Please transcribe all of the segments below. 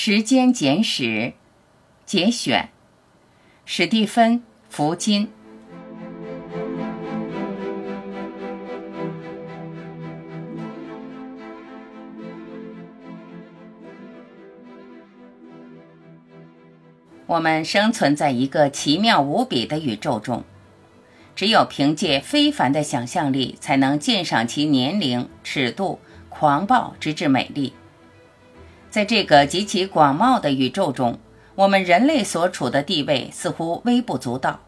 时间简史节选，史蒂芬·福金。我们生存在一个奇妙无比的宇宙中，只有凭借非凡的想象力，才能鉴赏其年龄、尺度、狂暴，直至美丽。在这个极其广袤的宇宙中，我们人类所处的地位似乎微不足道。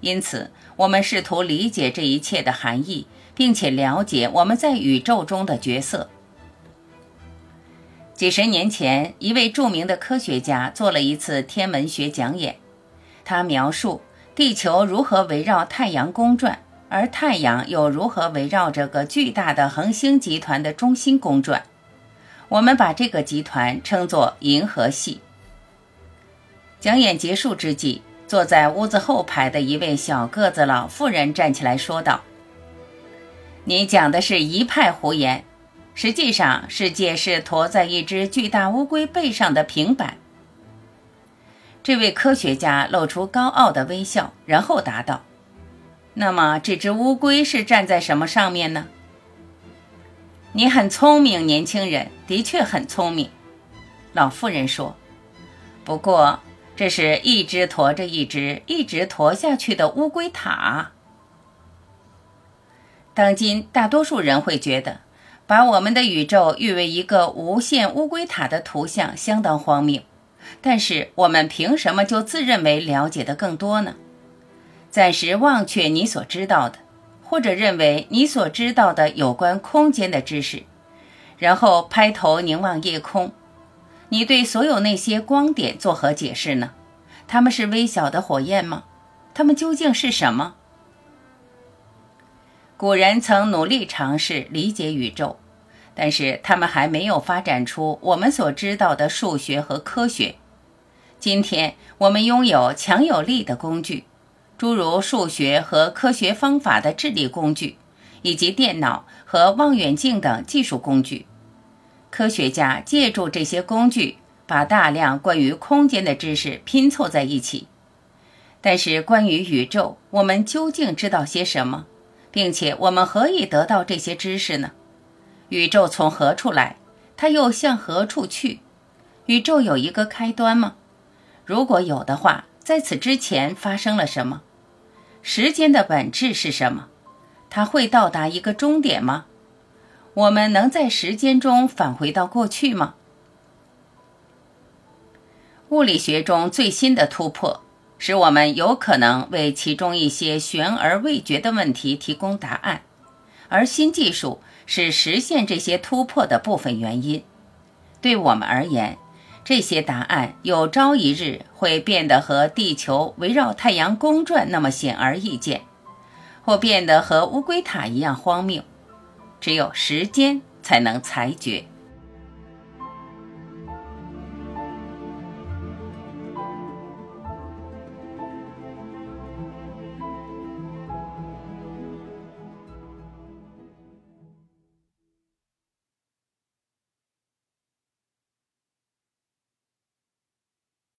因此，我们试图理解这一切的含义，并且了解我们在宇宙中的角色。几十年前，一位著名的科学家做了一次天文学讲演，他描述地球如何围绕太阳公转，而太阳又如何围绕这个巨大的恒星集团的中心公转。我们把这个集团称作银河系。讲演结束之际，坐在屋子后排的一位小个子老妇人站起来说道：“你讲的是一派胡言。实际上，世界是驮在一只巨大乌龟背上的平板。”这位科学家露出高傲的微笑，然后答道：“那么，这只乌龟是站在什么上面呢？”你很聪明，年轻人，的确很聪明。”老妇人说。“不过，这是一只驮着一只，一直驮下去的乌龟塔。当今大多数人会觉得，把我们的宇宙誉为一个无限乌龟塔的图像相当荒谬。但是，我们凭什么就自认为了解的更多呢？暂时忘却你所知道的。”或者认为你所知道的有关空间的知识，然后拍头凝望夜空。你对所有那些光点作何解释呢？它们是微小的火焰吗？它们究竟是什么？古人曾努力尝试理解宇宙，但是他们还没有发展出我们所知道的数学和科学。今天我们拥有强有力的工具。诸如数学和科学方法的智力工具，以及电脑和望远镜等技术工具，科学家借助这些工具，把大量关于空间的知识拼凑在一起。但是，关于宇宙，我们究竟知道些什么？并且，我们何以得到这些知识呢？宇宙从何处来？它又向何处去？宇宙有一个开端吗？如果有的话，在此之前发生了什么？时间的本质是什么？它会到达一个终点吗？我们能在时间中返回到过去吗？物理学中最新的突破，使我们有可能为其中一些悬而未决的问题提供答案，而新技术是实现这些突破的部分原因。对我们而言，这些答案有朝一日会变得和地球围绕太阳公转那么显而易见，或变得和乌龟塔一样荒谬。只有时间才能裁决。